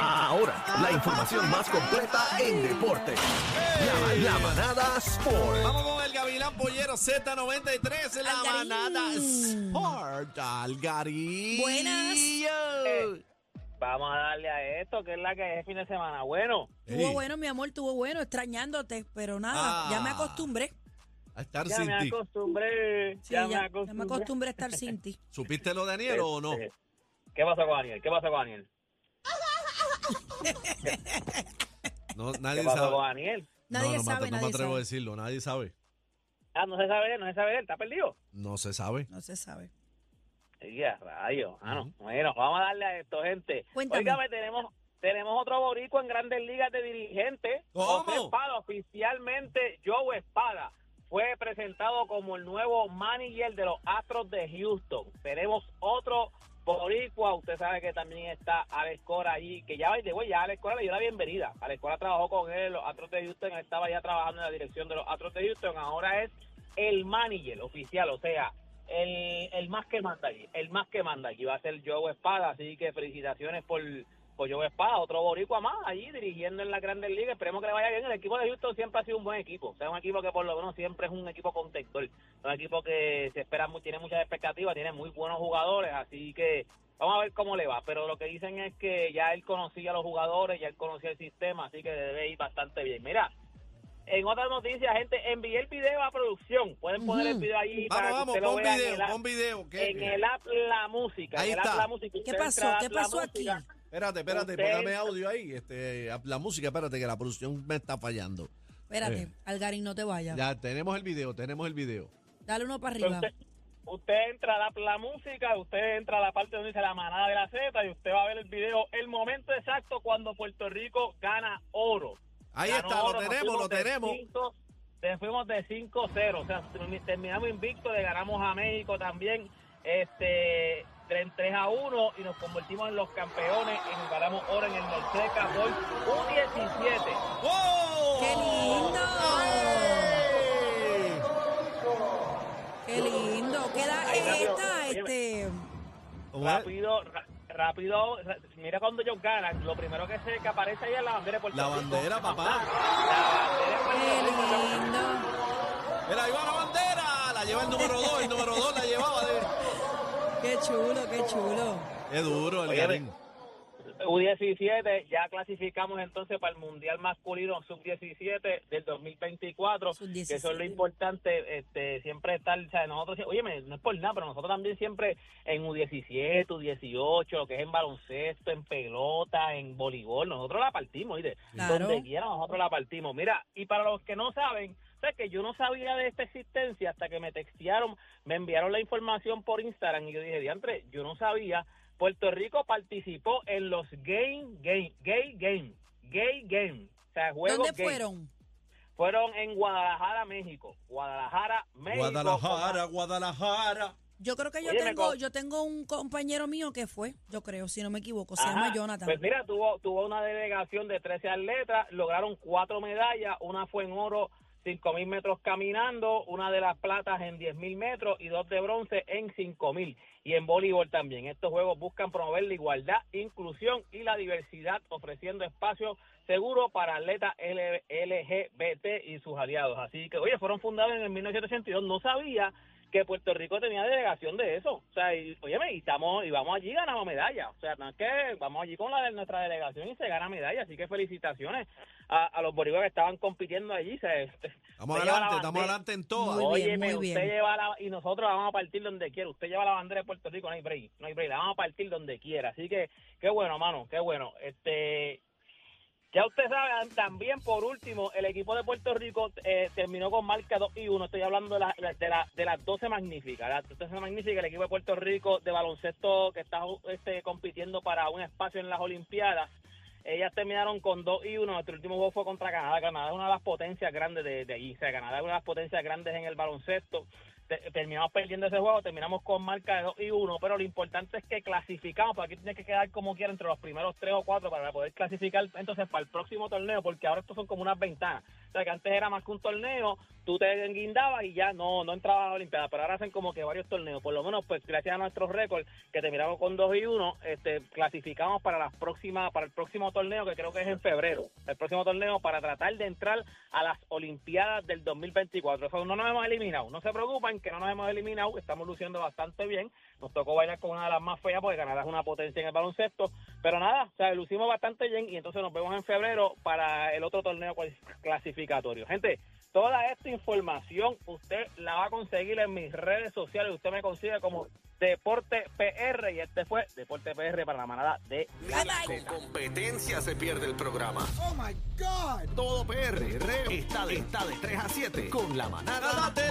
Ahora, la información más completa en deporte. La, la manada Sport. Vamos con el Gavilán Pollero Z93, la Algarín. manada Sport. Algarín. Buenas. Vamos a darle a esto, que es la que es fin de semana. Bueno, Tuvo bueno, mi amor, tuvo bueno, extrañándote, pero nada, ya me Ah. acostumbré. A estar ya sin me ti. acostumbré. Sí, ya, ya, me ya acostumbré. me acostumbré a estar sin ti. ¿Supiste lo de Daniel o no? Este, ¿Qué pasó con Daniel? ¿Qué pasó con Daniel? No, ¿Qué nadie con sabe. Daniel? No, Nadie no, me- sabe, no me atrevo a decirlo, nadie sabe. Ah, no se sabe, no se sabe, él está perdido. No se sabe. No se sabe. Ya, rayos. Ah, no. Bueno, vamos a darle a esto, gente. Cuéntame. Tenemos, tenemos otro borico en Grandes Ligas de dirigentes. ¿Cómo? José Espada, oficialmente Joe Espada, fue presentado como el nuevo manager de los Astros de Houston. Tenemos otro boricua, usted sabe que también está Alex Cora allí, que ya, de ya Alex Cora le dio la bienvenida. Alex Cora trabajó con él los Astros de Houston, estaba ya trabajando en la dirección de los Astros de Houston, ahora es el manager oficial, o sea, el, el más que manda allí, el más que manda aquí va a ser Joe Espada, así que felicitaciones por, Joe Espada, otro boricua más allí dirigiendo en las grandes ligas, esperemos que le vaya bien, el equipo de Houston siempre ha sido un buen equipo, o sea, un equipo que por lo menos siempre es un equipo contextual, un equipo que se espera, tiene muchas expectativas, tiene muy buenos jugadores, así que vamos a ver cómo le va, pero lo que dicen es que ya él conocía a los jugadores, ya él conocía el sistema, así que debe ir bastante bien. Mira, en otras noticias, gente, envié el video a producción. Pueden poner el video ahí Vamos, para que vamos, usted lo pon vea en video, el app- pon video. En el app La Música. Ahí en el está. app La Música. ¿Qué pasó? ¿Qué La pasó aquí? Música. Espérate, espérate, Usted- póngame audio ahí. Este, la música, espérate, que la producción me está fallando. Espérate, Eh. Algarín, no te vayas. Ya tenemos el video, tenemos el video. Dale uno para arriba. Usted, usted entra a la, la música, usted entra a la parte donde dice la manada de la Z y usted va a ver el video, el momento exacto cuando Puerto Rico gana oro. Ahí Ganó está, lo oro, nos tenemos, fuimos lo de tenemos. cinco- de- fuimos de 5-0, o sea, terminamos invicto, le ganamos a México también, este 3 a 1 y nos convertimos en los campeones y nos ganamos oro en el Mercedes Boys U17. ¡Wow! ¡Qué lindo! ¡Qué lindo! ¿Qué edad Ay, es rápido. esta? Este. Rápido, rápido, ra- mira cuando ellos ganan, lo primero que se que aparece ahí es la bandera de Puerto La Rico. bandera, papá. La bandera ¡Qué Rico. lindo! Mira, ahí va la bandera. La lleva el número 2, el número 2 la llevaba. De... ¡Qué chulo, qué chulo! Qué duro el garín. U17, ya clasificamos entonces para el Mundial Masculino Sub-17 del 2024, Sub-17. que eso es lo importante, este, siempre estar, o sea, nosotros, oye, no es por nada, pero nosotros también siempre en U17, U18, que es en baloncesto, en pelota, en voleibol, nosotros la partimos, ¿oíste? Claro. Donde quiera nosotros la partimos. Mira, y para los que no saben, sabes que yo no sabía de esta existencia hasta que me textearon, me enviaron la información por Instagram y yo dije, diantre, yo no sabía. Puerto Rico participó en los Game, Game, Gay Game, Gay Game. O sea, juegos ¿Dónde gay. fueron? Fueron en Guadalajara, México. Guadalajara, México. Guadalajara, Guadalajara. Yo creo que yo tengo, yo tengo un compañero mío que fue, yo creo, si no me equivoco, se Ajá. llama Jonathan. Pues mira, tuvo, tuvo una delegación de 13 atletas, lograron cuatro medallas, una fue en oro, 5 mil metros caminando, una de las platas en 10 mil metros y dos de bronce en 5 mil. Y en voleibol también. Estos juegos buscan promover la igualdad, inclusión y la diversidad, ofreciendo espacio seguro para atletas LGBT y sus aliados. Así que, oye, fueron fundados en el 1982. No sabía que Puerto Rico tenía delegación de eso. O sea, y, óyeme, y, estamos, y vamos allí y ganamos medalla. O sea, no es que vamos allí con la de nuestra delegación y se gana medalla. Así que felicitaciones a, a los boricuas que estaban compitiendo allí. Se, Estamos usted adelante, estamos adelante en bien, Óyeme, muy bien. usted lleva la, y nosotros la vamos a partir donde quiera. Usted lleva la bandera de Puerto Rico, no hay break, no hay break. La vamos a partir donde quiera. Así que, qué bueno, mano, qué bueno. Este, ya usted sabe, también por último, el equipo de Puerto Rico eh, terminó con marca 2 y 1. Estoy hablando de, la, de, la, de las 12 magníficas. Las 12 magníficas, el equipo de Puerto Rico de baloncesto que está este, compitiendo para un espacio en las Olimpiadas. Ellas terminaron con 2 y 1. Nuestro último juego fue contra Canadá. Canadá es una de las potencias grandes de, de allí. O sea, Canadá es una de las potencias grandes en el baloncesto. Te- terminamos perdiendo ese juego, terminamos con marca de 2 y 1, pero lo importante es que clasificamos, porque aquí tiene que quedar como quiera entre los primeros 3 o 4 para poder clasificar entonces para el próximo torneo, porque ahora estos son como unas ventanas. O sea, que antes era más que un torneo, tú te enguindabas y ya no no entrabas a la Olimpiada, pero ahora hacen como que varios torneos. Por lo menos, pues gracias a nuestros récords, que terminamos con 2 y 1, este, clasificamos para las próximas, para el próximo torneo, que creo que es en febrero. El próximo torneo para tratar de entrar a las Olimpiadas del 2024. Eso no nos hemos eliminado. No se preocupen que no nos hemos eliminado, estamos luciendo bastante bien. Nos tocó bailar con una de las más feas porque Canadá es una potencia en el baloncesto. Pero nada, o sea, lucimos bastante bien y entonces nos vemos en febrero para el otro torneo clasificatorio. Gente, toda esta información usted la va a conseguir en mis redes sociales. Usted me consigue como Deporte PR y este fue Deporte PR para la manada de la Con competencia se pierde el programa. Oh my God. Todo PR está de, está de 3 a 7 con la manada de